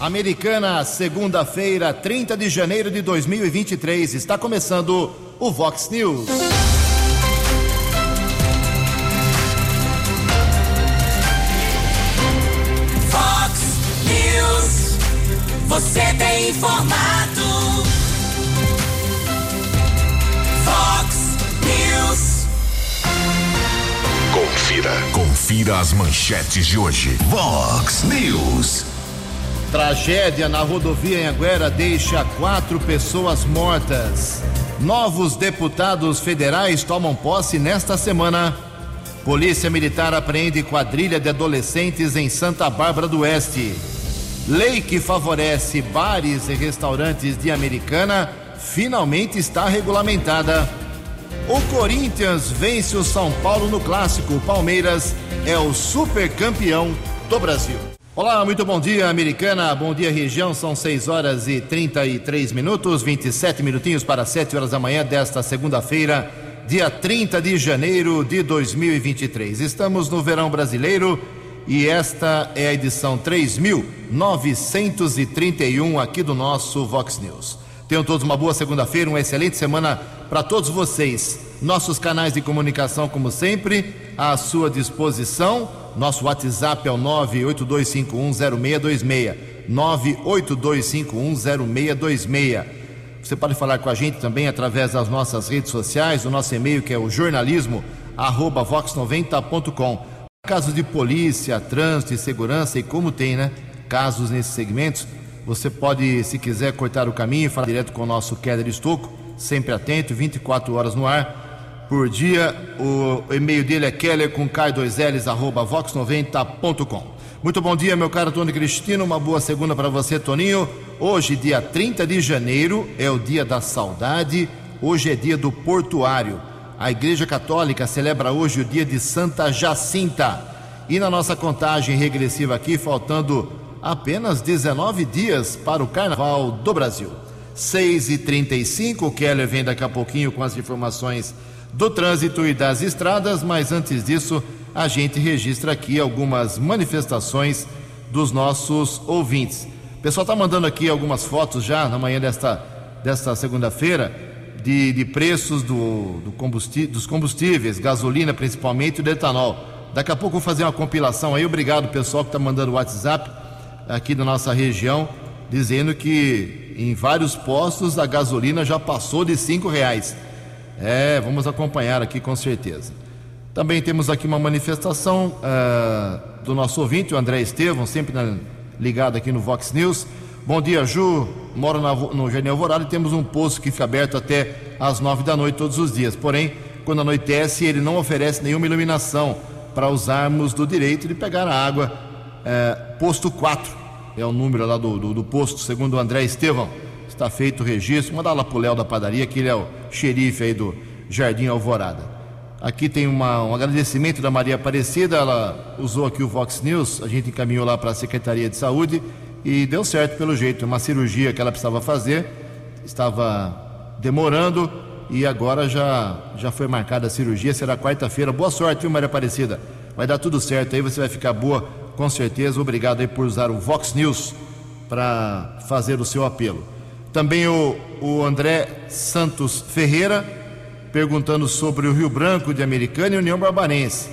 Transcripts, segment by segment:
Americana, segunda-feira, 30 de janeiro de 2023. Está começando o Vox News. Vox News. Você tem informado. Vox News. Confira. Confira as manchetes de hoje. Vox News. Tragédia na rodovia Anguera deixa quatro pessoas mortas. Novos deputados federais tomam posse nesta semana. Polícia Militar apreende quadrilha de adolescentes em Santa Bárbara do Oeste. Lei que favorece bares e restaurantes de Americana finalmente está regulamentada. O Corinthians vence o São Paulo no clássico. O Palmeiras é o super campeão do Brasil. Olá, muito bom dia, Americana. Bom dia, região. São 6 horas e 33 minutos, 27 minutinhos para 7 horas da manhã desta segunda-feira, dia 30 de janeiro de 2023. Estamos no verão brasileiro e esta é a edição 3931 aqui do nosso Vox News. Tenham todos uma boa segunda-feira, uma excelente semana para todos vocês. Nossos canais de comunicação, como sempre, à sua disposição. Nosso WhatsApp é o 982510626. 982510626. Você pode falar com a gente também através das nossas redes sociais, o nosso e-mail que é o jornalismo arroba vox90.com. Casos de polícia, trânsito e segurança e como tem, né? Casos nesses segmentos, você pode, se quiser, cortar o caminho, falar direto com o nosso Keller Estocco, sempre atento, 24 horas no ar por dia. O e-mail dele é keller com k2ls arroba vox90.com. Muito bom dia, meu caro Tony Cristino. Uma boa segunda para você, Toninho. Hoje, dia 30 de janeiro, é o dia da saudade. Hoje é dia do portuário. A Igreja Católica celebra hoje o dia de Santa Jacinta. E na nossa contagem regressiva aqui, faltando apenas 19 dias para o Carnaval do Brasil. 6 e 35 o Keller vem daqui a pouquinho com as informações do trânsito e das estradas, mas antes disso, a gente registra aqui algumas manifestações dos nossos ouvintes. O pessoal está mandando aqui algumas fotos já na manhã desta, desta segunda-feira de, de preços do, do combustível, dos combustíveis, gasolina principalmente e do etanol. Daqui a pouco vou fazer uma compilação aí. Obrigado, pessoal que está mandando o WhatsApp aqui da nossa região, dizendo que em vários postos a gasolina já passou de cinco reais. É, vamos acompanhar aqui com certeza. Também temos aqui uma manifestação uh, do nosso ouvinte, o André Estevam, sempre na, ligado aqui no Vox News. Bom dia, Ju. Moro na, no Jardim Alvorada e temos um posto que fica aberto até às nove da noite todos os dias. Porém, quando anoitece, ele não oferece nenhuma iluminação para usarmos do direito de pegar a água. Uh, posto 4 é o número lá do, do, do posto, segundo o André Estevam. Está feito o registro. Manda lá para o Léo da padaria, que ele é o xerife aí do Jardim Alvorada. Aqui tem uma, um agradecimento da Maria Aparecida, ela usou aqui o Vox News, a gente encaminhou lá para a Secretaria de Saúde e deu certo pelo jeito. Uma cirurgia que ela precisava fazer, estava demorando e agora já, já foi marcada a cirurgia, será quarta-feira. Boa sorte, viu, Maria Aparecida? Vai dar tudo certo aí, você vai ficar boa, com certeza. Obrigado aí por usar o Vox News para fazer o seu apelo. Também o, o André Santos Ferreira perguntando sobre o Rio Branco de Americana e União Barbarense.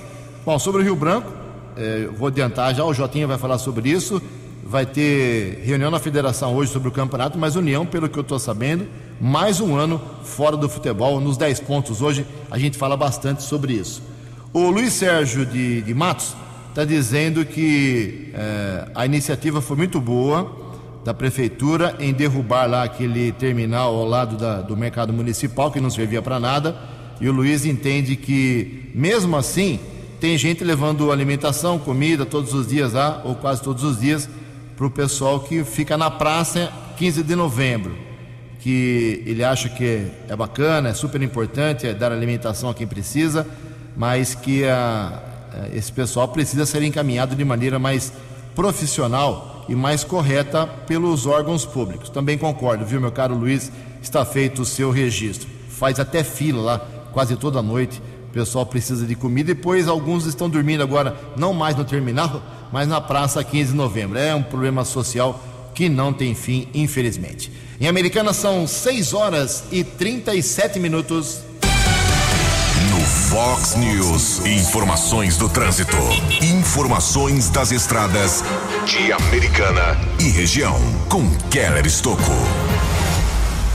Bom, sobre o Rio Branco, eh, vou adiantar já, o Jotinha vai falar sobre isso. Vai ter reunião na federação hoje sobre o campeonato, mas União, pelo que eu estou sabendo, mais um ano fora do futebol, nos 10 pontos. Hoje a gente fala bastante sobre isso. O Luiz Sérgio de, de Matos está dizendo que eh, a iniciativa foi muito boa da prefeitura em derrubar lá aquele terminal ao lado da, do mercado municipal que não servia para nada. E o Luiz entende que, mesmo assim, tem gente levando alimentação, comida todos os dias lá, ou quase todos os dias, para o pessoal que fica na praça 15 de novembro. Que ele acha que é bacana, é super importante é dar alimentação a quem precisa, mas que a, esse pessoal precisa ser encaminhado de maneira mais profissional e mais correta pelos órgãos públicos. Também concordo, viu, meu caro Luiz? Está feito o seu registro. Faz até fila lá, quase toda noite. O pessoal precisa de comida. Depois, alguns estão dormindo agora, não mais no terminal, mas na praça 15 de novembro. É um problema social que não tem fim, infelizmente. Em Americana são 6 horas e 37 minutos. Fox News, informações do trânsito, informações das estradas de Americana e região, com Keller Estocco.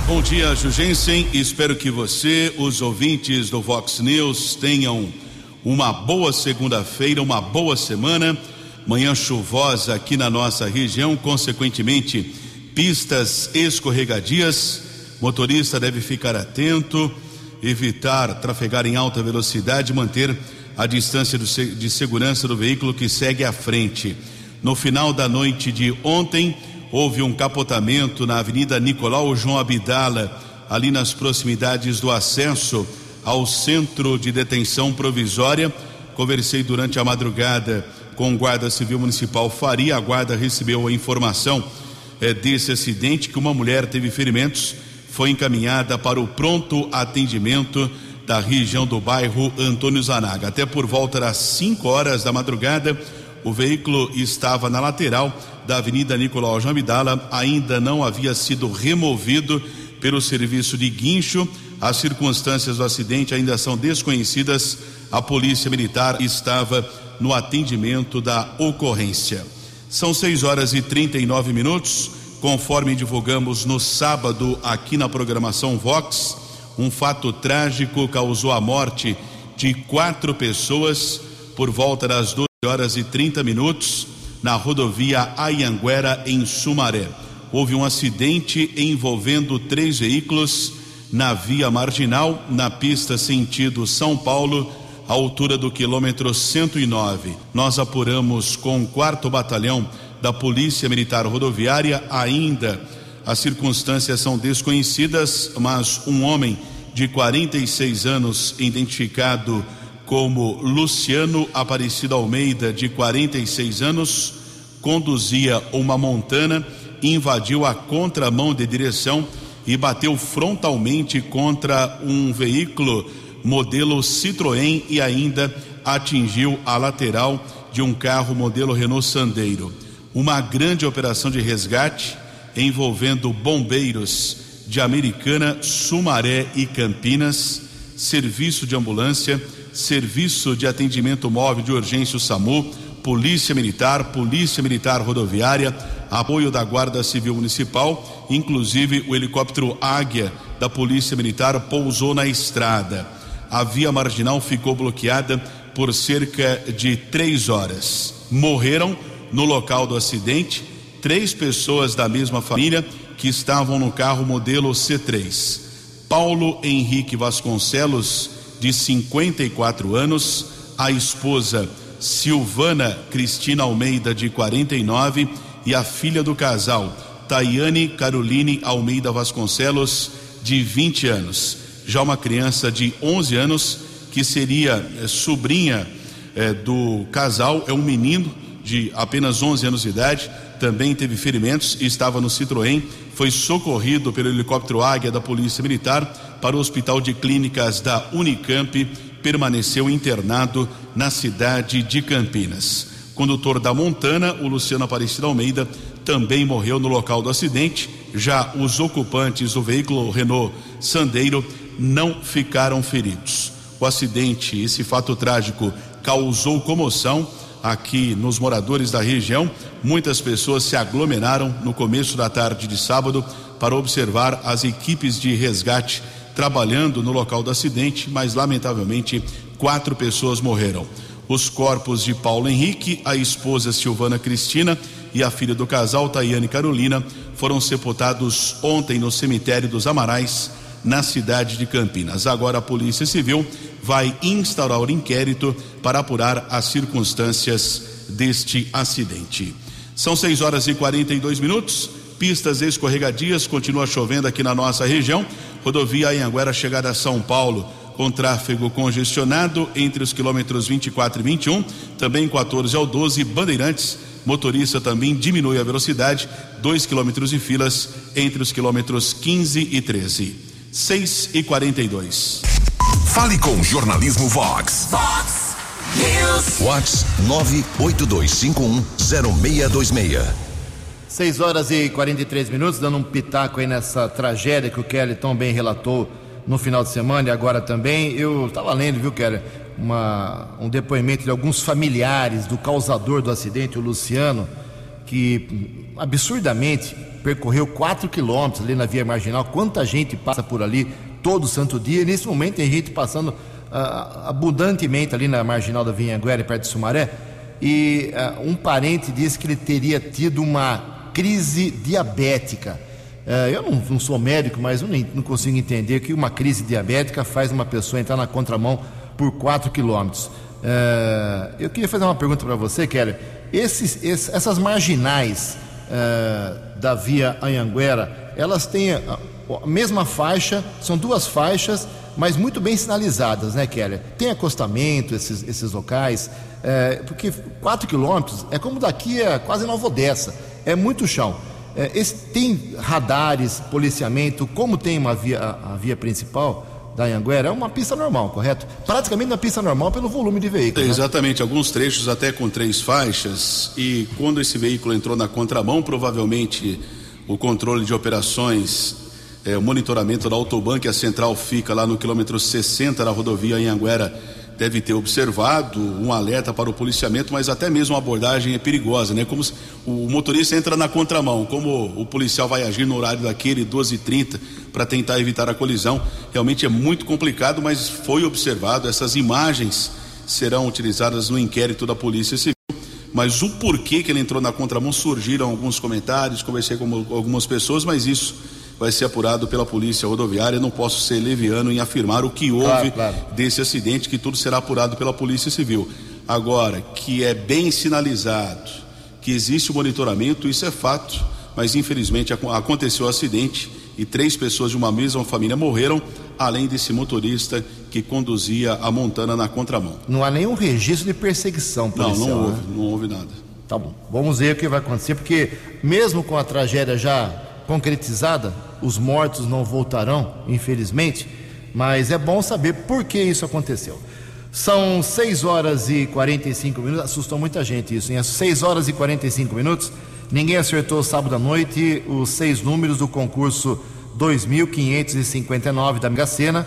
Bom dia, Jugensen. Espero que você, os ouvintes do Fox News, tenham uma boa segunda-feira, uma boa semana. Manhã chuvosa aqui na nossa região, consequentemente, pistas escorregadias. Motorista deve ficar atento, evitar trafegar em alta velocidade, manter a distância de segurança do veículo que segue à frente. No final da noite de ontem, houve um capotamento na Avenida Nicolau João Abdala, ali nas proximidades do acesso ao Centro de Detenção Provisória. Conversei durante a madrugada com o Guarda Civil Municipal Faria. A guarda recebeu a informação é, desse acidente que uma mulher teve ferimentos, foi encaminhada para o pronto atendimento da região do bairro Antônio Zanaga. Até por volta das 5 horas da madrugada, o veículo estava na lateral da Avenida Nicolau Jamidala, ainda não havia sido removido pelo serviço de guincho. As circunstâncias do acidente ainda são desconhecidas. A Polícia Militar estava no atendimento da ocorrência. São 6 horas e 39 minutos, conforme divulgamos no sábado aqui na programação Vox. Um fato trágico causou a morte de quatro pessoas por volta das 12 horas e 30 minutos na rodovia Ayanguera, em Sumaré. Houve um acidente envolvendo três veículos na via marginal, na pista sentido São Paulo, à altura do quilômetro 109. Nós apuramos com o quarto batalhão da Polícia Militar Rodoviária, ainda as circunstâncias são desconhecidas, mas um homem de 46 anos, identificado como Luciano Aparecido Almeida, de 46 anos, conduzia uma montana, invadiu a contramão de direção e bateu frontalmente contra um veículo modelo Citroën e ainda atingiu a lateral de um carro modelo Renault Sandero. Uma grande operação de resgate envolvendo bombeiros de Americana, Sumaré e Campinas, serviço de ambulância, serviço de atendimento móvel de urgência o SAMU, Polícia Militar, Polícia Militar Rodoviária, apoio da Guarda Civil Municipal, inclusive o helicóptero Águia da Polícia Militar pousou na estrada. A via marginal ficou bloqueada por cerca de três horas. Morreram no local do acidente três pessoas da mesma família que estavam no carro modelo C3. Paulo Henrique Vasconcelos, de 54 anos, a esposa Silvana Cristina Almeida, de 49, e a filha do casal, Tayane Caroline Almeida Vasconcelos, de 20 anos. Já uma criança de 11 anos, que seria é, sobrinha é, do casal, é um menino de apenas 11 anos de idade, também teve ferimentos e estava no Citroën, foi socorrido pelo helicóptero Águia da Polícia Militar para o Hospital de Clínicas da Unicamp permaneceu internado na cidade de Campinas. Condutor da Montana, o Luciano Aparecido Almeida, também morreu no local do acidente. Já os ocupantes do veículo Renault Sandeiro não ficaram feridos. O acidente, esse fato trágico, causou comoção aqui nos moradores da região. Muitas pessoas se aglomeraram no começo da tarde de sábado para observar as equipes de resgate trabalhando no local do acidente, mas lamentavelmente quatro pessoas morreram. Os corpos de Paulo Henrique, a esposa Silvana Cristina e a filha do casal, Tayane Carolina, foram sepultados ontem no cemitério dos Amarais, na cidade de Campinas. Agora a Polícia Civil vai instaurar o inquérito para apurar as circunstâncias deste acidente. São 6 horas e 42 minutos. Pistas escorregadias, continua chovendo aqui na nossa região. Rodovia Anhanguera, chegada a São Paulo, com tráfego congestionado entre os quilômetros 24 e 21, também 14 ao 12, Bandeirantes. Motorista também diminui a velocidade, 2 quilômetros de filas entre os quilômetros 15 e 13. 6 e 42. Fale com o Jornalismo Vox. Fox News. Vox 982510626. 6 horas e 43 minutos, dando um pitaco aí nessa tragédia que o Kelly tão bem relatou no final de semana e agora também. Eu estava lendo, viu, Kelly, uma, um depoimento de alguns familiares do causador do acidente, o Luciano, que absurdamente percorreu 4 quilômetros ali na via marginal. Quanta gente passa por ali todo santo dia. Nesse momento tem gente passando uh, abundantemente ali na marginal da Vinhanguera, perto de Sumaré. E uh, um parente disse que ele teria tido uma crise diabética. Uh, eu não, não, sou médico, mas eu nem, não consigo entender que uma crise diabética faz uma pessoa entrar na contramão por 4 quilômetros. eu queria fazer uma pergunta para você, Kelly. Esses, esses, essas marginais da via Anhanguera, elas têm a, mesma faixa, são duas faixas, mas muito bem sinalizadas, né, Kelly? Tem acostamento, esses, esses locais, é, porque 4 quilômetros é como daqui a quase Nova Odessa, é muito chão. É, esse, tem radares, policiamento, como tem uma via, a, a via principal, da Anhanguera é uma pista normal, correto? Praticamente uma pista normal pelo volume de veículos. É, exatamente, né? alguns trechos até com três faixas e quando esse veículo entrou na contramão, provavelmente o controle de operações, é, o monitoramento da Autoban, que a central fica lá no quilômetro 60 da rodovia Anhanguera, deve ter observado um alerta para o policiamento, mas até mesmo a abordagem é perigosa, né? Como o motorista entra na contramão, como o policial vai agir no horário daquele 12:30 para tentar evitar a colisão, realmente é muito complicado, mas foi observado, essas imagens serão utilizadas no inquérito da Polícia Civil. Mas o porquê que ele entrou na contramão surgiram alguns comentários, conversei com algumas pessoas, mas isso vai ser apurado pela polícia rodoviária. Não posso ser leviano em afirmar o que houve claro, claro. desse acidente, que tudo será apurado pela Polícia Civil. Agora, que é bem sinalizado, que existe o monitoramento, isso é fato, mas infelizmente aconteceu o acidente e três pessoas de uma mesma família morreram, além desse motorista que conduzia a montana na contramão. Não há nenhum registro de perseguição policial. Não, não houve, né? não houve nada. Tá bom. Vamos ver o que vai acontecer, porque mesmo com a tragédia já concretizada, os mortos não voltarão, infelizmente, mas é bom saber por que isso aconteceu. São 6 horas e 45 minutos, assustou muita gente isso, hein? 6 horas e 45 minutos, ninguém acertou sábado à noite os seis números do concurso 2559 da Mega Sena,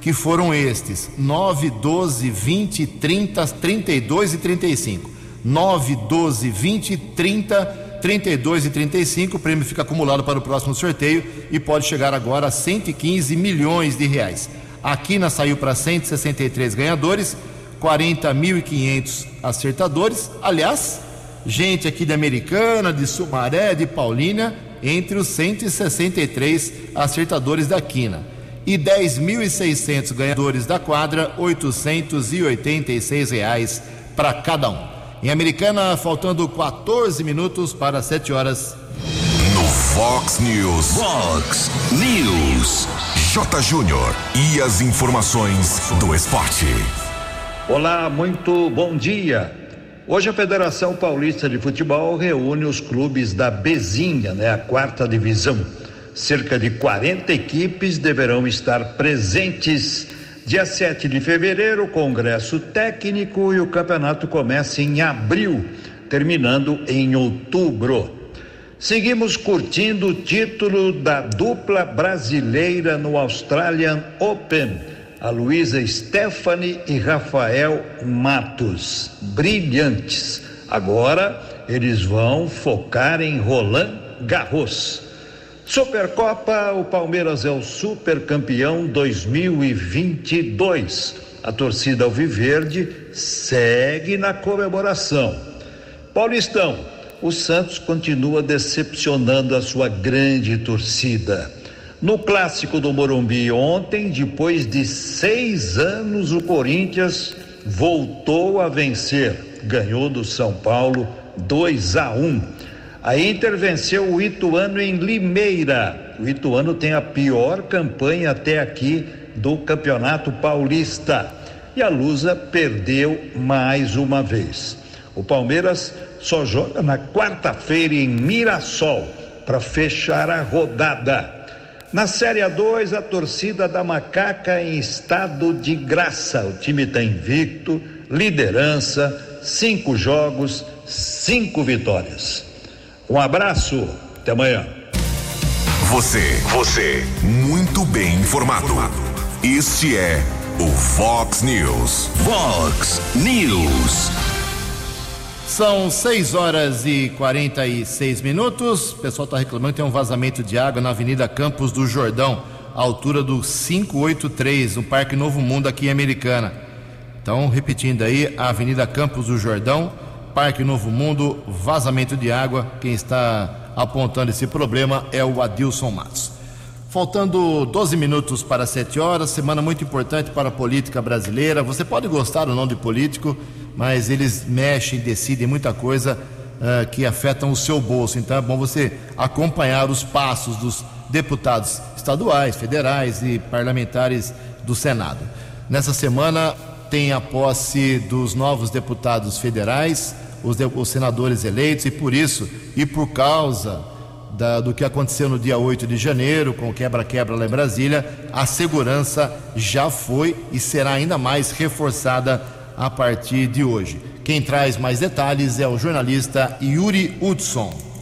que foram estes: 9, 12, 20, 30, 32 e 35. 9, 12, 20, 30 32 e 35. O prêmio fica acumulado para o próximo sorteio e pode chegar agora a 115 milhões de reais. A Quina saiu para 163 ganhadores, 40.500 acertadores. Aliás, gente aqui de Americana, de Sumaré, de Paulínia, entre os 163 acertadores da Quina. E 10.600 ganhadores da quadra, 886 reais para cada um. Em Americana, faltando 14 minutos para 7 horas. No Fox News. Fox News. J. Júnior. E as informações do esporte. Olá, muito bom dia. Hoje a Federação Paulista de Futebol reúne os clubes da Bezinha, né, a quarta divisão. Cerca de 40 equipes deverão estar presentes Dia 7 de fevereiro, congresso técnico e o campeonato começa em abril, terminando em outubro. Seguimos curtindo o título da dupla brasileira no Australian Open, a Luísa Stephanie e Rafael Matos. Brilhantes. Agora eles vão focar em Roland Garros. Supercopa, o Palmeiras é o super campeão 2022. A torcida Alviverde segue na comemoração. Paulistão, o Santos continua decepcionando a sua grande torcida. No clássico do Morumbi ontem, depois de seis anos, o Corinthians voltou a vencer. Ganhou do São Paulo 2 a 1. Um. A Inter venceu o Ituano em Limeira. O Ituano tem a pior campanha até aqui do Campeonato Paulista. E a Lusa perdeu mais uma vez. O Palmeiras só joga na quarta-feira em Mirassol para fechar a rodada. Na Série A2, a torcida da Macaca em estado de graça. O time está invicto, liderança, cinco jogos, cinco vitórias. Um abraço, até amanhã. Você, você, muito bem informado. Este é o Fox News. Fox News. São 6 horas e 46 minutos. O pessoal está reclamando que tem um vazamento de água na Avenida Campos do Jordão, à altura do 583, no Parque Novo Mundo, aqui em Americana. Então, repetindo aí, a Avenida Campos do Jordão, Parque Novo Mundo, vazamento de água. Quem está apontando esse problema é o Adilson Matos. Faltando 12 minutos para 7 horas, semana muito importante para a política brasileira. Você pode gostar ou não de político, mas eles mexem, decidem muita coisa uh, que afetam o seu bolso. Então é bom você acompanhar os passos dos deputados estaduais, federais e parlamentares do Senado. Nessa semana tem a posse dos novos deputados federais, os, os senadores eleitos, e por isso, e por causa da, do que aconteceu no dia 8 de janeiro, com o quebra-quebra lá em Brasília, a segurança já foi e será ainda mais reforçada a partir de hoje. Quem traz mais detalhes é o jornalista Yuri Hudson.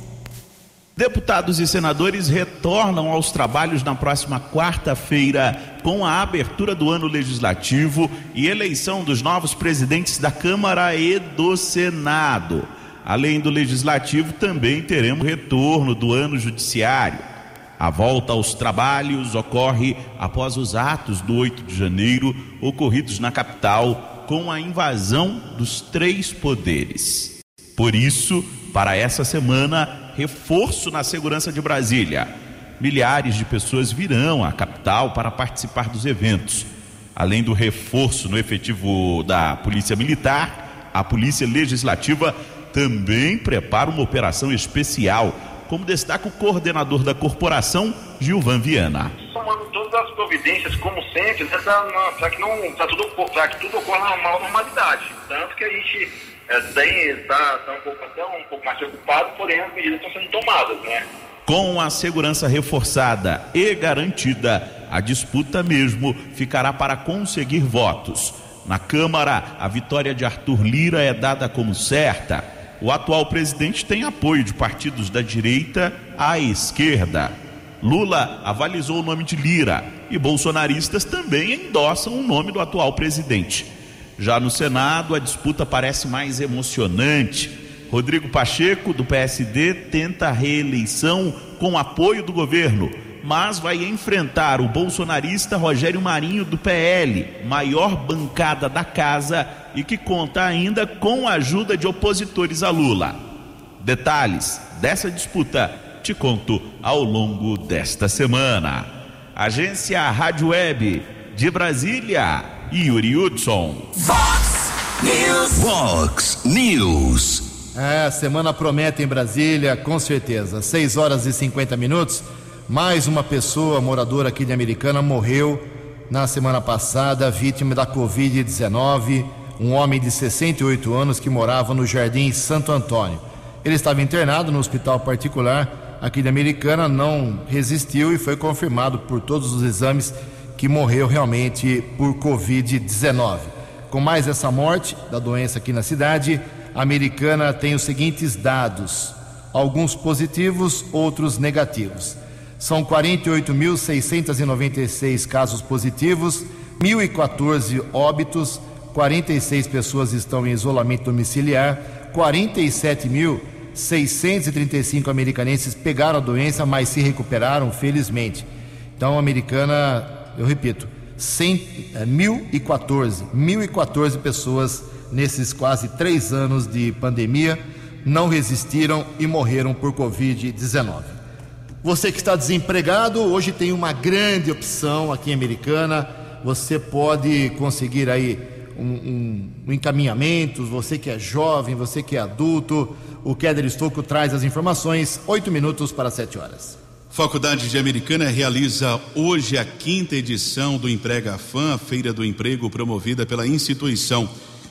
Deputados e senadores retornam aos trabalhos na próxima quarta-feira com a abertura do ano legislativo e eleição dos novos presidentes da Câmara e do Senado. Além do legislativo, também teremos retorno do ano judiciário. A volta aos trabalhos ocorre após os atos do 8 de janeiro ocorridos na capital com a invasão dos três poderes. Por isso, para essa semana, reforço na segurança de Brasília. Milhares de pessoas virão à capital para participar dos eventos. Além do reforço no efetivo da Polícia Militar, a Polícia Legislativa também prepara uma operação especial, como destaca o coordenador da corporação, Gilvan Viana tomando todas as providências, como sempre, né, para que, não, tudo, que tudo ocorra na normalidade. Tanto que a gente é, tá um, pouco, até um pouco mais preocupado, porém as medidas estão sendo tomadas, né? Com a segurança reforçada e garantida, a disputa mesmo ficará para conseguir votos. Na Câmara, a vitória de Arthur Lira é dada como certa. O atual presidente tem apoio de partidos da direita à esquerda. Lula avalizou o nome de Lira e bolsonaristas também endossam o nome do atual presidente. Já no Senado, a disputa parece mais emocionante. Rodrigo Pacheco, do PSD, tenta a reeleição com apoio do governo, mas vai enfrentar o bolsonarista Rogério Marinho, do PL, maior bancada da casa e que conta ainda com a ajuda de opositores a Lula. Detalhes dessa disputa te conto ao longo desta semana. Agência Rádio Web de Brasília, Yuri Hudson. Fox News. Fox News. É, semana promete em Brasília, com certeza. 6 horas e 50 minutos. Mais uma pessoa moradora aqui de Americana morreu na semana passada, vítima da Covid-19. Um homem de 68 anos que morava no Jardim Santo Antônio. Ele estava internado no hospital particular aqui da Americana não resistiu e foi confirmado por todos os exames que morreu realmente por Covid-19. Com mais essa morte da doença aqui na cidade, a Americana tem os seguintes dados: alguns positivos, outros negativos. São 48.696 casos positivos, 1.014 óbitos, 46 pessoas estão em isolamento domiciliar, 47 mil 635 americanenses pegaram a doença, mas se recuperaram, felizmente. Então, a americana, eu repito, 100, é, 1.014, 1.014 pessoas nesses quase três anos de pandemia não resistiram e morreram por Covid-19. Você que está desempregado, hoje tem uma grande opção aqui em Americana. Você pode conseguir aí um, um, um encaminhamento, você que é jovem, você que é adulto, o Keller Estocco traz as informações, oito minutos para sete horas. Faculdade de Americana realiza hoje a quinta edição do Emprega Fã, feira do emprego promovida pela instituição.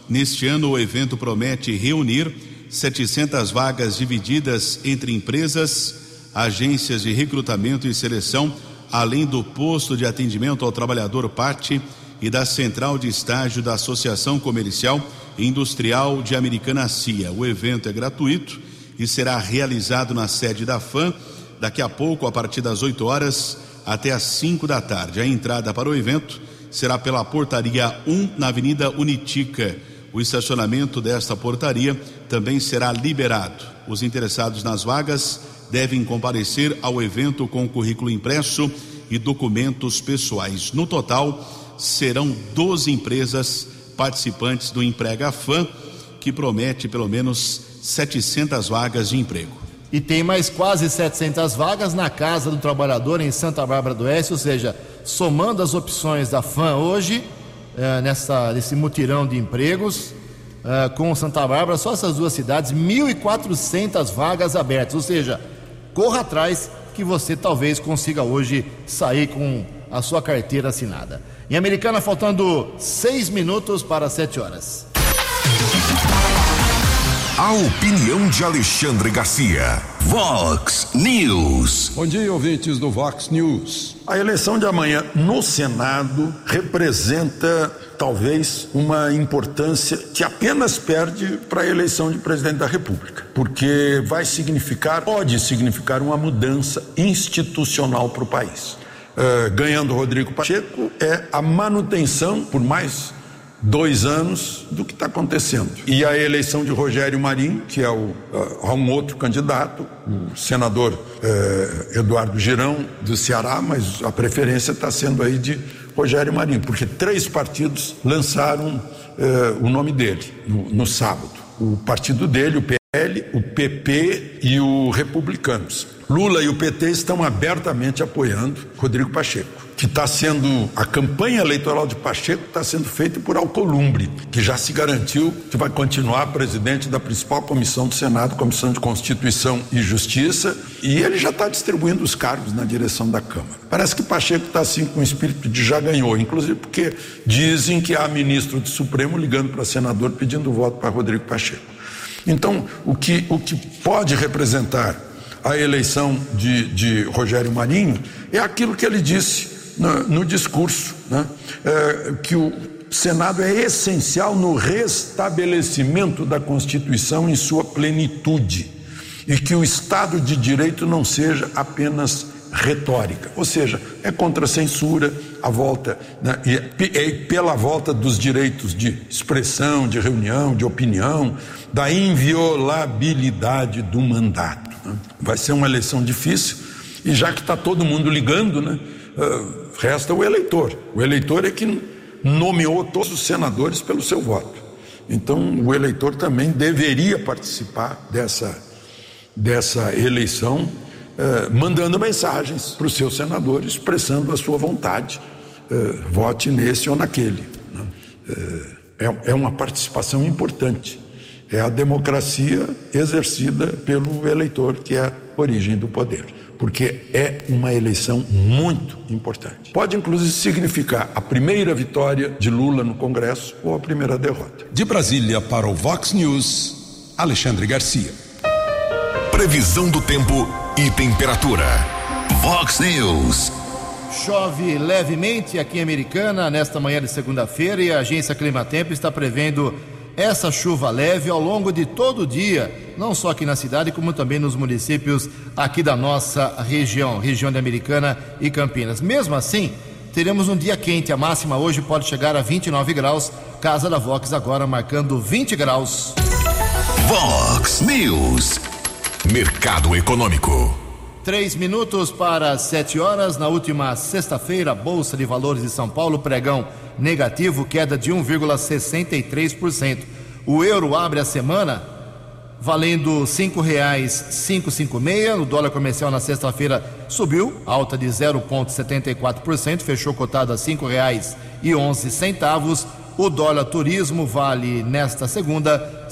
Neste ano, o evento promete reunir 700 vagas divididas entre empresas, agências de recrutamento e seleção, além do posto de atendimento ao trabalhador parte e da central de estágio da Associação Comercial e Industrial de Americana CIA. O evento é gratuito e será realizado na sede da FAM daqui a pouco, a partir das 8 horas até às 5 da tarde. A entrada para o evento será pela portaria 1 na Avenida Unitica. O estacionamento desta portaria também será liberado. Os interessados nas vagas devem comparecer ao evento com currículo impresso e documentos pessoais. No total, serão 12 empresas participantes do Emprega Fã, que promete pelo menos 700 vagas de emprego. E tem mais quase 700 vagas na Casa do Trabalhador em Santa Bárbara do Oeste, ou seja, somando as opções da FAM hoje, eh, nessa, nesse mutirão de empregos, eh, com Santa Bárbara, só essas duas cidades, 1.400 vagas abertas, ou seja, corra atrás que você talvez consiga hoje sair com a sua carteira assinada. Em Americana, faltando seis minutos para sete horas. A opinião de Alexandre Garcia. Vox News. Bom dia, ouvintes do Vox News. A eleição de amanhã no Senado representa talvez uma importância que apenas perde para a eleição de presidente da República, porque vai significar, pode significar uma mudança institucional para o país. Uh, ganhando Rodrigo Pacheco é a manutenção, por mais dois anos do que está acontecendo. E a eleição de Rogério Marinho, que é o, uh, um outro candidato, o senador uh, Eduardo Girão, do Ceará, mas a preferência está sendo aí de Rogério Marinho, porque três partidos lançaram uh, o nome dele no, no sábado. O partido dele, o PL, o PP e o Republicanos. Lula e o PT estão abertamente apoiando Rodrigo Pacheco que está sendo a campanha eleitoral de Pacheco está sendo feita por Alcolumbre, que já se garantiu que vai continuar presidente da principal comissão do Senado, Comissão de Constituição e Justiça, e ele já está distribuindo os cargos na direção da Câmara. Parece que Pacheco está assim com o espírito de já ganhou, inclusive porque dizem que há ministro do Supremo ligando para senador pedindo voto para Rodrigo Pacheco. Então, o que, o que pode representar a eleição de, de Rogério Marinho é aquilo que ele disse no, no discurso, né? é, que o Senado é essencial no restabelecimento da Constituição em sua plenitude e que o Estado de Direito não seja apenas retórica, ou seja, é contra a censura, a volta, né, e é pela volta dos direitos de expressão, de reunião, de opinião, da inviolabilidade do mandato. Né? Vai ser uma eleição difícil e já que está todo mundo ligando, né, uh, resta o eleitor. O eleitor é que nomeou todos os senadores pelo seu voto. Então, o eleitor também deveria participar dessa, dessa eleição, eh, mandando mensagens para os seus senadores, expressando a sua vontade. Eh, vote nesse ou naquele. Né? Eh, é, é uma participação importante. É a democracia exercida pelo eleitor, que é a origem do poder porque é uma eleição muito importante. Pode inclusive significar a primeira vitória de Lula no Congresso ou a primeira derrota. De Brasília para o Vox News, Alexandre Garcia. Previsão do tempo e temperatura. Vox News. Chove levemente aqui em Americana nesta manhã de segunda-feira e a agência Climatempo está prevendo essa chuva leve ao longo de todo o dia, não só aqui na cidade, como também nos municípios aqui da nossa região, região de Americana e Campinas. Mesmo assim, teremos um dia quente. A máxima hoje pode chegar a 29 graus. Casa da Vox agora marcando 20 graus. Vox News. Mercado Econômico. Três minutos para sete horas. Na última sexta-feira, a Bolsa de Valores de São Paulo, pregão negativo, queda de 1,63%. O euro abre a semana valendo cinco meia. O dólar comercial na sexta-feira subiu, alta de 0,74%, fechou cotado a onze centavos. O dólar turismo vale nesta segunda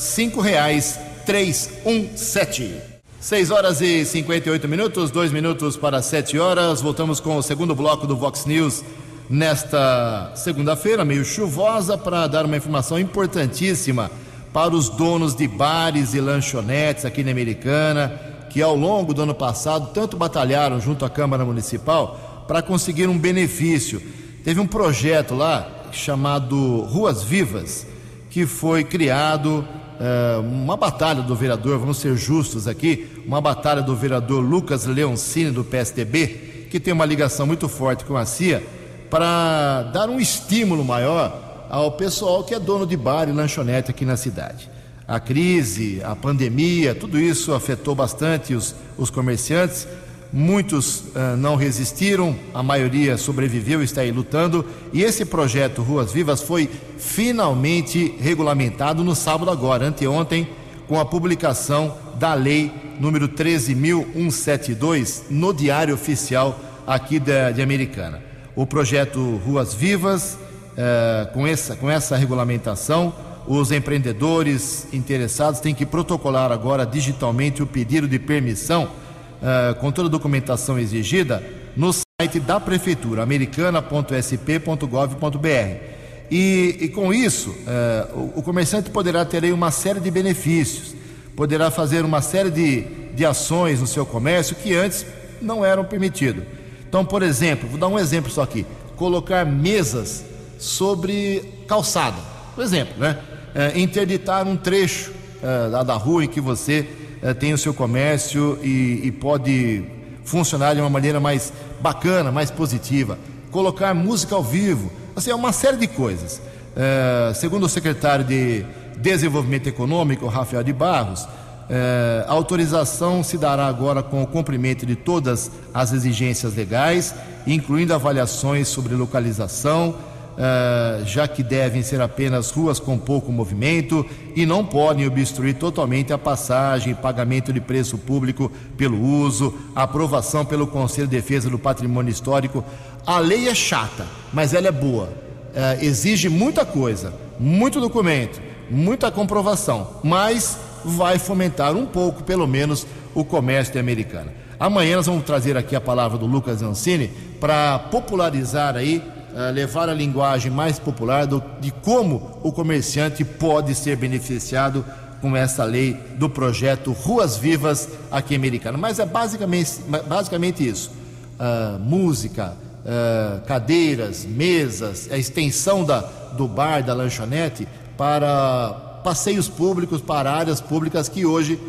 um sete. 6 horas e 58 minutos, dois minutos para 7 horas. Voltamos com o segundo bloco do Vox News nesta segunda-feira, meio chuvosa, para dar uma informação importantíssima para os donos de bares e lanchonetes aqui na Americana, que ao longo do ano passado tanto batalharam junto à Câmara Municipal para conseguir um benefício. Teve um projeto lá chamado Ruas Vivas, que foi criado uh, uma batalha do vereador, vamos ser justos aqui, uma batalha do vereador Lucas Leoncini, do PSDB, que tem uma ligação muito forte com a CIA, para dar um estímulo maior ao pessoal que é dono de bar e lanchonete aqui na cidade. A crise, a pandemia, tudo isso afetou bastante os, os comerciantes muitos uh, não resistiram, a maioria sobreviveu e está aí lutando. E esse projeto Ruas Vivas foi finalmente regulamentado no sábado agora, anteontem, com a publicação da lei número 13.172 no Diário Oficial aqui da, de Americana. O projeto Ruas Vivas, uh, com, essa, com essa regulamentação, os empreendedores interessados têm que protocolar agora digitalmente o pedido de permissão uh, com toda a documentação exigida no site da Prefeitura, americana.sp.gov.br. E, e, com isso, uh, o, o, comerciante poderá ter aí uma série de benefícios, poderá fazer uma série de, de ações no seu comércio que antes não eram permitidos. Então, por exemplo, vou dar um exemplo só aqui: colocar mesas sobre calçada, por exemplo, né? Uh, interditar um trecho uh, da rua em que você eh, tem o seu comércio e, e pode funcionar de uma maneira mais bacana, mais positiva. Colocar música ao vivo, assim, é uma série de coisas. É, segundo o secretário de Desenvolvimento Econômico, Rafael de Barros, é, a autorização se dará agora com o cumprimento de todas as exigências legais, incluindo avaliações sobre localização, uh, já que devem ser apenas ruas com pouco movimento e não podem obstruir totalmente a passagem, pagamento de preço público pelo uso, aprovação pelo Conselho de Defesa do Patrimônio Histórico. A lei é chata, mas ela é boa. Uh, exige muita coisa, muito documento, muita comprovação, mas vai fomentar um pouco, pelo menos, o comércio de americana. Amanhã nós vamos trazer aqui a palavra do Lucas Ancini para popularizar aí uh, levar a linguagem mais popular do, de como o comerciante pode ser beneficiado com essa lei do projeto Ruas Vivas aqui em Americana. Mas é basicamente, basicamente isso: uh, música, uh, cadeiras, mesas, a extensão da, do bar, da lanchonete para passeios públicos, para áreas públicas que hoje,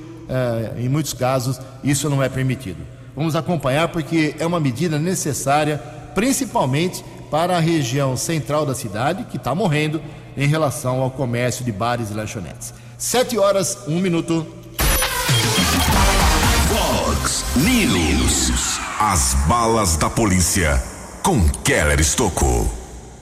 em muitos casos, isso não é permitido. Vamos acompanhar porque é uma medida necessária, principalmente para a região central da cidade, que está morrendo em relação ao comércio de bares e lanchonetes. Sete horas, um minuto. Fox News. As balas da polícia com Keller Estocou.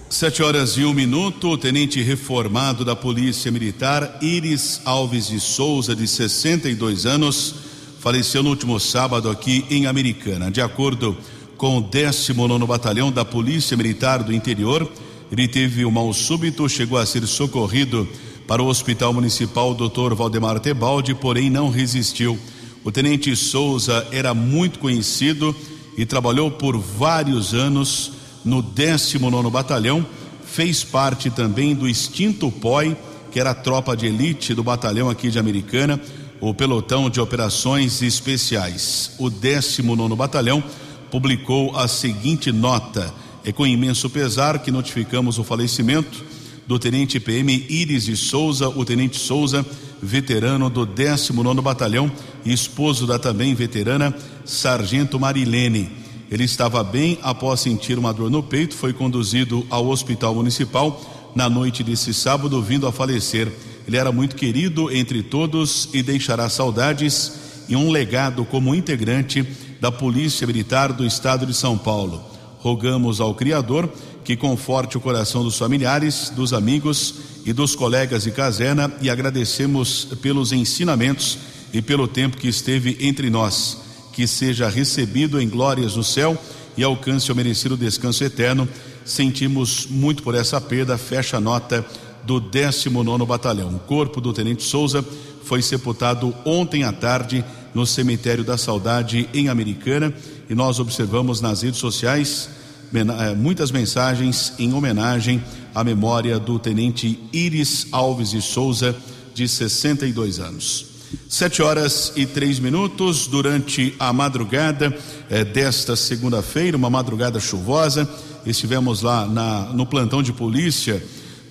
Sete horas e um minuto, o tenente reformado da Polícia Militar, Iris Alves de Souza, de 62 anos, faleceu no último sábado aqui em Americana. De acordo com com o 19 Batalhão da Polícia Militar do Interior. Ele teve um mal súbito, chegou a ser socorrido para o Hospital Municipal Dr. Valdemar Tebaldi, porém não resistiu. O tenente Souza era muito conhecido e trabalhou por vários anos no 19 Batalhão, fez parte também do extinto POI, que era a tropa de elite do batalhão aqui de Americana, o pelotão de operações especiais. O 19 Batalhão publicou a seguinte nota: É com imenso pesar que notificamos o falecimento do tenente PM Iris de Souza, o tenente Souza, veterano do 19 Batalhão e esposo da também veterana Sargento Marilene. Ele estava bem após sentir uma dor no peito, foi conduzido ao Hospital Municipal na noite desse sábado, vindo a falecer. Ele era muito querido entre todos e deixará saudades e um legado como integrante da Polícia Militar do Estado de São Paulo. Rogamos ao Criador que conforte o coração dos familiares, dos amigos e dos colegas de caserna e agradecemos pelos ensinamentos e pelo tempo que esteve entre nós. Que seja recebido em glórias no céu e alcance o merecido descanso eterno. Sentimos muito por essa perda. Fecha a nota do 19 Batalhão. O corpo do Tenente Souza foi sepultado ontem à tarde no Cemitério da Saudade, em Americana, e nós observamos nas redes sociais eh, muitas mensagens em homenagem à memória do Tenente Iris Alves de Souza, de 62 anos. Sete horas e três minutos durante a madrugada eh, desta segunda-feira, uma madrugada chuvosa. Estivemos lá na, no plantão de polícia,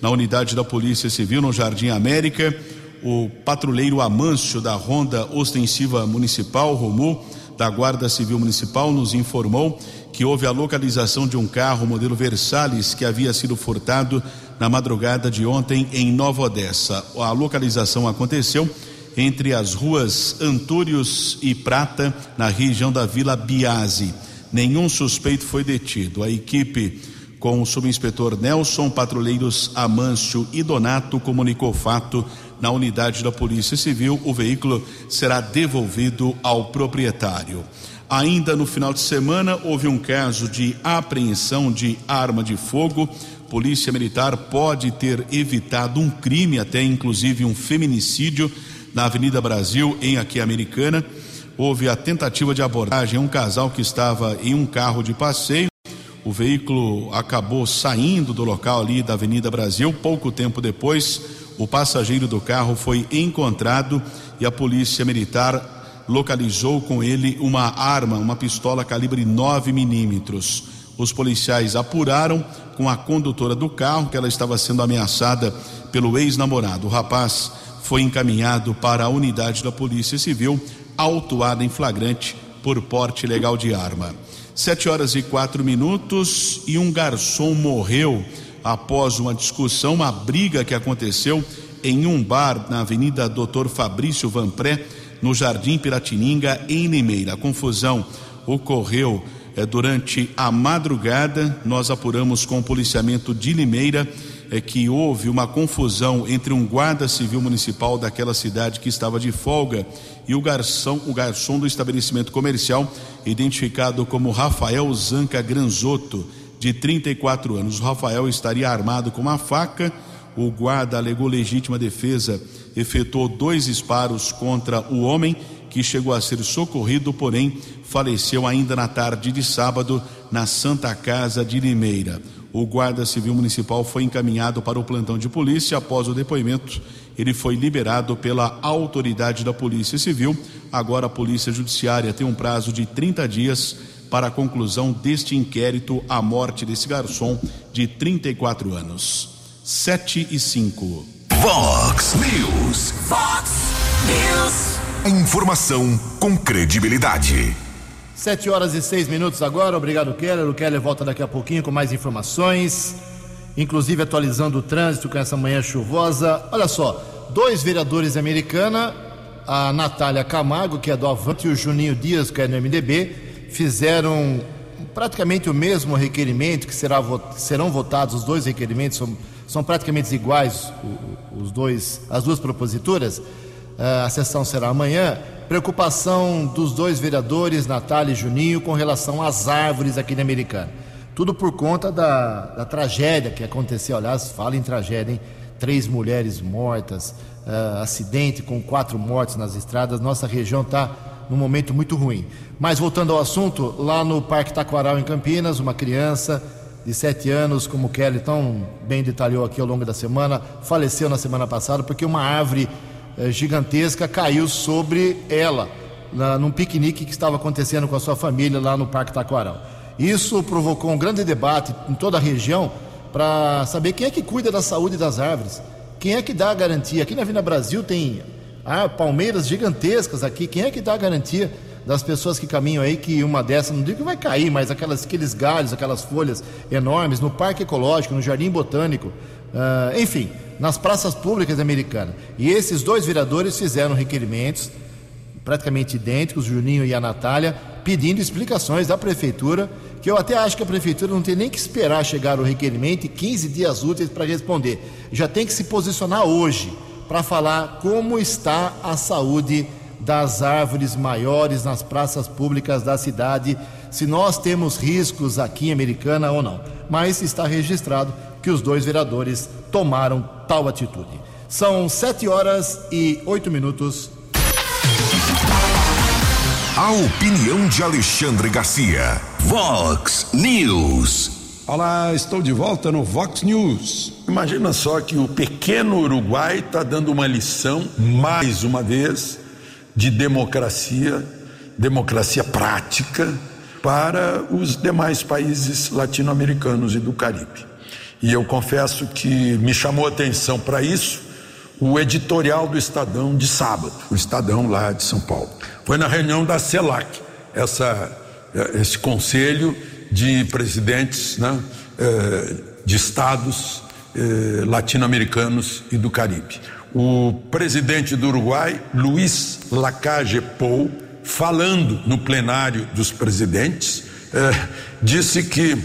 na unidade da Polícia Civil, no Jardim América O patrulheiro Amâncio da Ronda Ostensiva Municipal, Romu, da Guarda Civil Municipal, nos informou que houve a localização de um carro modelo Versalhes que havia sido furtado na madrugada de ontem em Nova Odessa. A localização aconteceu entre as ruas Antúrios e Prata, na região da Vila Biase. Nenhum suspeito foi detido. A equipe com o subinspetor Nelson, patrulheiros Amâncio e Donato comunicou o fato na unidade da Polícia Civil. O veículo será devolvido ao proprietário. Ainda no final de semana, houve um caso de apreensão de arma de fogo. Polícia Militar pode ter evitado um crime, até inclusive um feminicídio, na Avenida Brasil, em aqui Americana. Houve a tentativa de abordagem um casal que estava em um carro de passeio. O veículo acabou saindo do local ali da Avenida Brasil. Pouco tempo depois, o passageiro do carro foi encontrado e a polícia militar localizou com ele uma arma, uma pistola calibre 9 milímetros. Os policiais apuraram com a condutora do carro que ela estava sendo ameaçada pelo ex-namorado. O rapaz foi encaminhado para a unidade da Polícia Civil, autuado em flagrante por porte ilegal de arma. Sete horas e quatro minutos e um garçom morreu após uma discussão, uma briga que aconteceu em um bar na Avenida Doutor Fabrício Vanpré, no Jardim Piratininga, em Limeira. A confusão ocorreu eh, durante a madrugada. Nós apuramos com o policiamento de Limeira é que houve uma confusão entre um guarda civil municipal daquela cidade que estava de folga e o garçom, o garçom do estabelecimento comercial, identificado como Rafael Zanca Granzotto, de 34 anos. O Rafael estaria armado com uma faca. O guarda alegou legítima defesa, efetuou dois disparos contra o homem, que chegou a ser socorrido, porém faleceu ainda na tarde de sábado na Santa Casa de Limeira. O guarda civil municipal foi encaminhado para o plantão de polícia. Após o depoimento, ele foi liberado pela autoridade da Polícia Civil. Agora a Polícia Judiciária tem um prazo de 30 dias para a conclusão deste inquérito à morte desse garçom de 34 anos. 7 e 5. Vox News. Fox News. Informação com credibilidade. Sete horas e seis minutos agora. Obrigado, Keller. O Keller volta daqui a pouquinho com mais informações, inclusive atualizando o trânsito com essa manhã chuvosa. Olha só, dois vereadores americana, a Natália Camargo, que é do Avante, e o Juninho Dias, que é do MDB, fizeram praticamente o mesmo requerimento, que será, serão votados, os dois requerimentos são, são praticamente iguais, os dois, as duas proposituras. A sessão será amanhã preocupação dos dois vereadores, Natália e Juninho, com relação às árvores aqui na Americana. Tudo por conta da, da tragédia que aconteceu. Aliás, fala em tragédia, hein? Três mulheres mortas, uh, acidente com quatro mortes nas estradas. Nossa região está num momento muito ruim. Mas voltando ao assunto, lá no Parque Taquaral, em Campinas, uma criança de sete anos, como o Kelly tão bem detalhou aqui ao longo da semana, faleceu na semana passada porque uma árvore eh, gigantesca caiu sobre ela, na, num piquenique que estava acontecendo com a sua família lá no Parque Taquaral. Isso provocou um grande debate em toda a região para saber quem é que cuida da saúde das árvores, quem é que dá a garantia. Aqui na Vina Brasil tem ah, palmeiras gigantescas aqui, quem é que dá a garantia das pessoas que caminham aí que uma dessas, não digo que vai cair, mas aquelas, aqueles galhos, aquelas folhas enormes no Parque Ecológico, no Jardim Botânico, uh, enfim, nas praças públicas americanas. E esses dois vereadores fizeram requerimentos praticamente idênticos, o Juninho e a Natália, pedindo explicações da prefeitura, que eu até acho que a prefeitura não tem nem que esperar chegar o requerimento e 15 dias úteis para responder. Já tem que se posicionar hoje para falar como está a saúde das árvores maiores nas praças públicas da cidade, se nós temos riscos aqui em Americana ou não. Mas está registrado que os dois vereadores tomaram tal atitude. São sete horas e oito minutos. A opinião de Alexandre Garcia. Vox News. Olá, estou de volta no Vox News. Imagina só que o pequeno Uruguai está dando uma lição, mais uma vez, de democracia, democracia prática, para os demais países latino-americanos e do Caribe. E eu confesso que me chamou a atenção para isso o editorial do Estadão de sábado, o Estadão lá de São Paulo. Foi na reunião da CELAC, essa, eh, esse conselho de presidentes né, eh, de estados eh, latino-americanos e do Caribe. O presidente do Uruguai, Luiz Lacage Pou, falando no plenário dos presidentes, disse que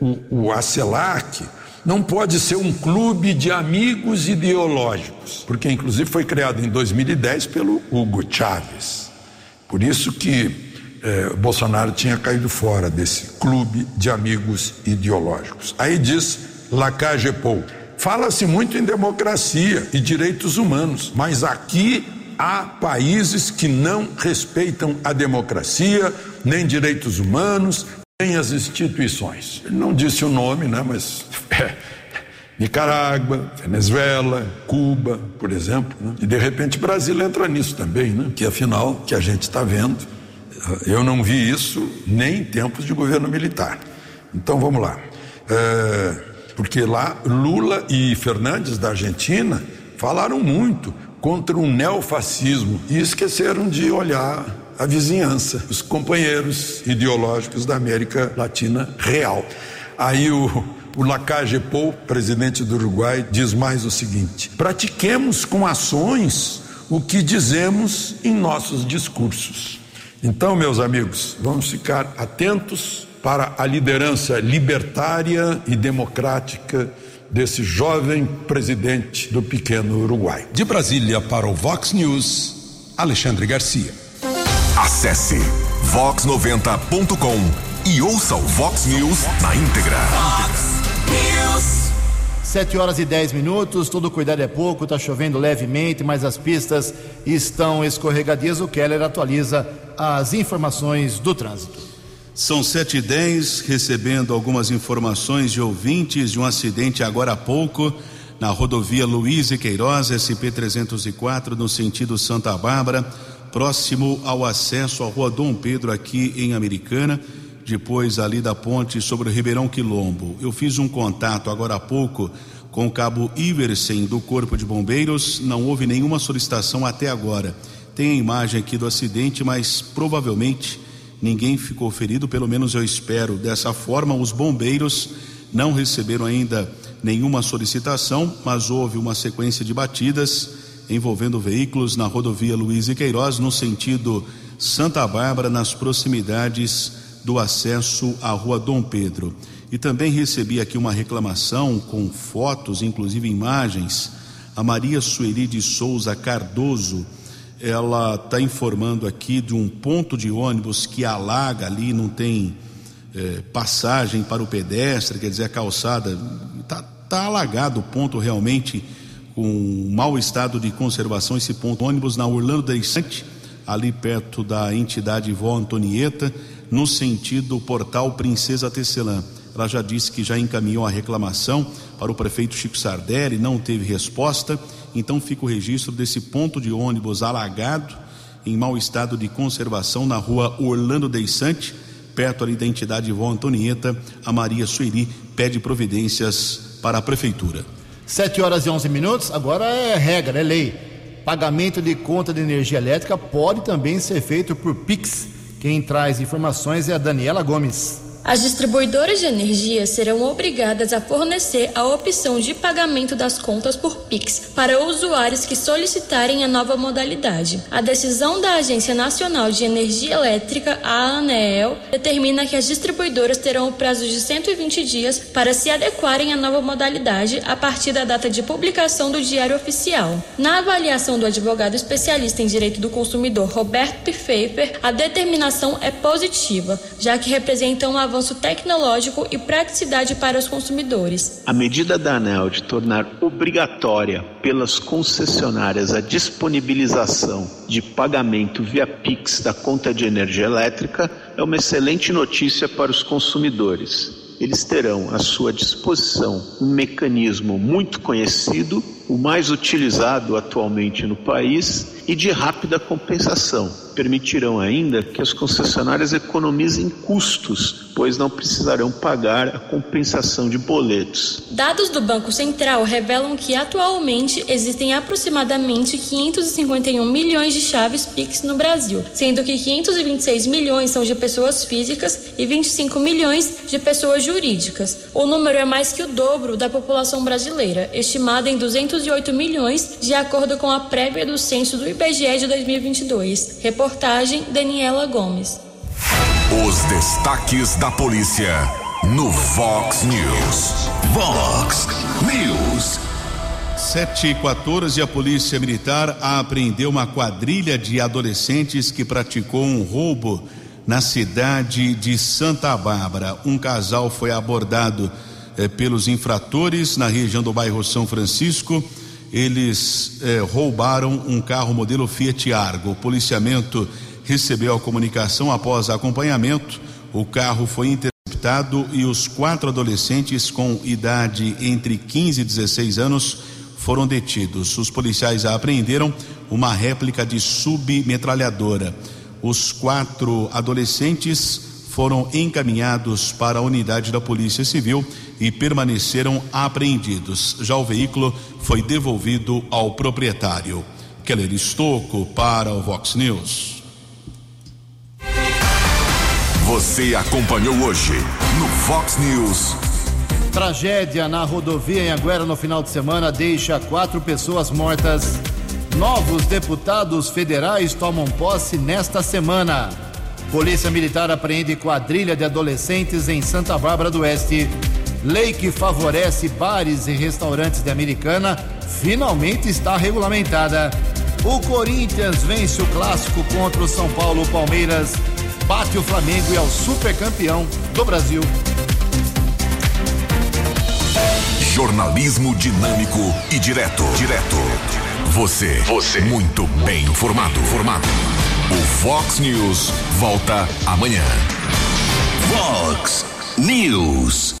o, o ACELAC não pode ser um clube de amigos ideológicos, porque inclusive foi criado em 2010 pelo Hugo Chávez. Por isso que eh, Bolsonaro tinha caído fora desse clube de amigos ideológicos. Aí diz Lacage Pou, fala-se muito em democracia e direitos humanos, mas aqui há países que não respeitam a democracia, nem direitos humanos, nem as instituições. Ele não disse o nome, né, mas é, Nicarágua, Venezuela, Cuba, por exemplo. Né? E de repente Brasil entra nisso também, né? que afinal, que a gente está vendo, eu não vi isso nem em tempos de governo militar. Então vamos lá. É, porque lá Lula e Fernandes da Argentina falaram muito contra um neofascismo e esqueceram de olhar a vizinhança, os companheiros ideológicos da América Latina real. Aí o, o Lacage Pou, presidente do Uruguai, diz mais o seguinte: pratiquemos com ações o que dizemos em nossos discursos. Então, meus amigos, vamos ficar atentos para a liderança libertária e democrática desse jovem presidente do pequeno Uruguai. De Brasília para o Vox News, Alexandre Garcia. Acesse vox90.com e ouça o Vox News na íntegra. News. 7 horas e 10 minutos, todo cuidado é pouco, está chovendo levemente, mas as pistas estão escorregadias. O Keller atualiza as informações do trânsito. São 7 e 10 recebendo algumas informações de ouvintes de um acidente agora há pouco na rodovia Luiz e Queiroz, SP-304, no sentido Santa Bárbara, próximo ao acesso à rua Dom Pedro, aqui em Americana depois ali da ponte sobre o Ribeirão Quilombo. Eu fiz um contato agora há pouco com o cabo Iversen do Corpo de Bombeiros, não houve nenhuma solicitação até agora. Tem a imagem aqui do acidente, mas provavelmente ninguém ficou ferido, pelo menos eu espero. Dessa forma, os bombeiros não receberam ainda nenhuma solicitação, mas houve uma sequência de batidas envolvendo veículos na rodovia Luiz e Queiroz, no sentido Santa Bárbara, nas proximidades do acesso à rua Dom Pedro. E também recebi aqui uma reclamação com fotos, inclusive imagens. A Maria Sueli de Souza Cardoso, ela está informando aqui de um ponto de ônibus que alaga ali, não tem é, passagem para o pedestre, quer dizer, a calçada está tá alagado o ponto realmente com um mau estado de conservação esse ponto ônibus na Orlando Deissante, ali perto da entidade Vó Antonieta no sentido portal Princesa Tecelã. Ela já disse que já encaminhou a reclamação para o prefeito Chico Sardelli, não teve resposta, então fica o registro desse ponto de ônibus alagado, em mau estado de conservação, na rua Orlando Deissante, perto da entidade Vó Antonieta. A Maria Sueli pede providências para a prefeitura. 7 horas e 11 minutos, agora é regra, é lei. Pagamento de conta de energia elétrica pode também ser feito por Pix quem traz informações é a Daniela Gomes. As distribuidoras de energia serão obrigadas a fornecer a opção de pagamento das contas por Pix para usuários que solicitarem a nova modalidade. A decisão da Agência Nacional de Energia Elétrica, a ANEEL, determina que as distribuidoras terão o prazo de 120 dias para se adequarem à nova modalidade a partir da data de publicação do Diário Oficial. Na avaliação do advogado especialista em direito do consumidor Roberto Pfeiffer, a determinação é positiva, já que representa um avanço tecnológico e praticidade para os consumidores. A medida da ANEL de tornar obrigatória pelas concessionárias a disponibilização de pagamento via Pix da conta de energia elétrica é uma excelente notícia para os consumidores. Eles terão à sua disposição um mecanismo muito conhecido o mais utilizado atualmente no país e de rápida compensação. Permitirão ainda que as concessionárias economizem custos, pois não precisarão pagar a compensação de boletos. Dados do Banco Central revelam que atualmente existem aproximadamente 551 milhões de chaves Pix no Brasil, sendo que 526 milhões são de pessoas físicas e 25 milhões de pessoas jurídicas. O número é mais que o dobro da população brasileira, estimada em 208 milhões, de acordo com a prévia do censo do IBGE de 2022. Reportagem Daniela Gomes. Os destaques da polícia no Vox News. Vox News. 7 e 14 a Polícia Militar apreendeu uma quadrilha de adolescentes que praticou um roubo na cidade de Santa Bárbara. Um casal foi abordado eh, pelos infratores na região do bairro São Francisco eles eh, roubaram um carro modelo Fiat Argo. O policiamento recebeu a comunicação após acompanhamento. O carro foi interceptado e os quatro adolescentes com idade entre 15 e 16 anos foram detidos. Os policiais apreenderam uma réplica de submetralhadora. Os quatro adolescentes foram encaminhados para a unidade da Polícia Civil e permaneceram apreendidos. Já o veículo foi devolvido ao proprietário. Keller Estocco para o Vox News. Você acompanhou hoje no Vox News. Tragédia na rodovia em Aguera no final de semana deixa quatro pessoas mortas. Novos deputados federais tomam posse nesta semana. Polícia Militar apreende quadrilha de adolescentes em Santa Bárbara do Oeste. Lei que favorece bares e restaurantes de Americana finalmente está regulamentada. O Corinthians vence o clássico contra o São Paulo Palmeiras, bate o Flamengo e é o supercampeão do Brasil. Jornalismo dinâmico e direto. Direto. Você. Você. Muito bem informado. Formado. O Fox News volta amanhã. Fox News.